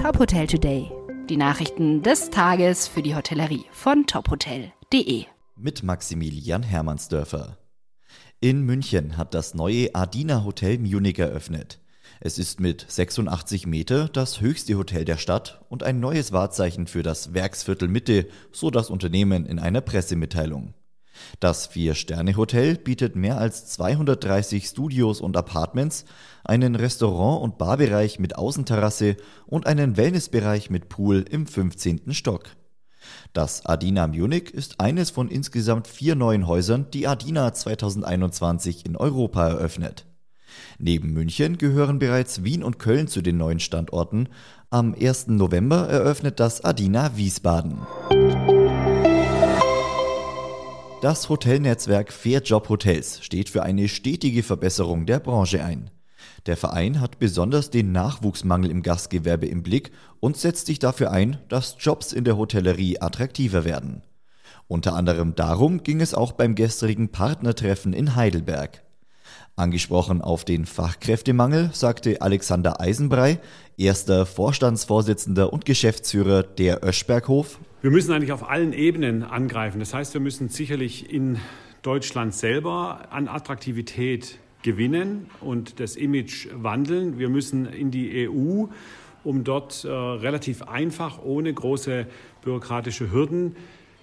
Top Hotel Today. Die Nachrichten des Tages für die Hotellerie von tophotel.de. Mit Maximilian Hermannsdörfer. In München hat das neue Adina Hotel Munich eröffnet. Es ist mit 86 Meter das höchste Hotel der Stadt und ein neues Wahrzeichen für das Werksviertel Mitte, so das Unternehmen in einer Pressemitteilung. Das Vier-Sterne-Hotel bietet mehr als 230 Studios und Apartments, einen Restaurant- und Barbereich mit Außenterrasse und einen Wellnessbereich mit Pool im 15. Stock. Das Adina Munich ist eines von insgesamt vier neuen Häusern, die Adina 2021 in Europa eröffnet. Neben München gehören bereits Wien und Köln zu den neuen Standorten. Am 1. November eröffnet das Adina Wiesbaden. Das Hotelnetzwerk Fairjob Hotels steht für eine stetige Verbesserung der Branche ein. Der Verein hat besonders den Nachwuchsmangel im Gastgewerbe im Blick und setzt sich dafür ein, dass Jobs in der Hotellerie attraktiver werden. Unter anderem darum ging es auch beim gestrigen Partnertreffen in Heidelberg. Angesprochen auf den Fachkräftemangel sagte Alexander Eisenbrei, erster Vorstandsvorsitzender und Geschäftsführer der Öschberghof, wir müssen eigentlich auf allen Ebenen angreifen. Das heißt, wir müssen sicherlich in Deutschland selber an Attraktivität gewinnen und das Image wandeln. Wir müssen in die EU, um dort äh, relativ einfach, ohne große bürokratische Hürden,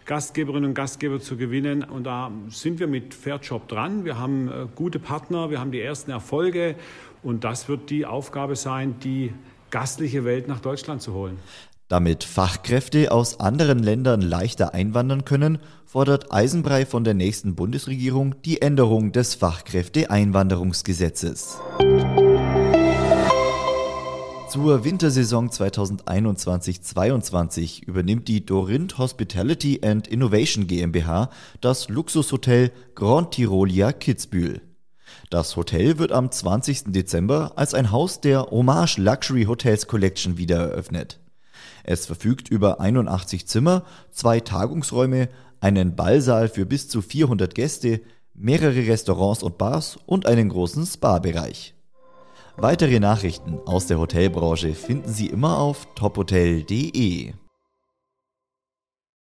Gastgeberinnen und Gastgeber zu gewinnen. Und da sind wir mit Fairjob dran. Wir haben äh, gute Partner, wir haben die ersten Erfolge. Und das wird die Aufgabe sein, die gastliche Welt nach Deutschland zu holen. Damit Fachkräfte aus anderen Ländern leichter einwandern können, fordert Eisenbrei von der nächsten Bundesregierung die Änderung des Fachkräfteeinwanderungsgesetzes. Zur Wintersaison 2021-22 übernimmt die Dorint Hospitality and Innovation GmbH das Luxushotel Grand Tirolia Kitzbühel. Das Hotel wird am 20. Dezember als ein Haus der Hommage Luxury Hotels Collection wieder eröffnet. Es verfügt über 81 Zimmer, zwei Tagungsräume, einen Ballsaal für bis zu 400 Gäste, mehrere Restaurants und Bars und einen großen Spa-Bereich. Weitere Nachrichten aus der Hotelbranche finden Sie immer auf tophotel.de.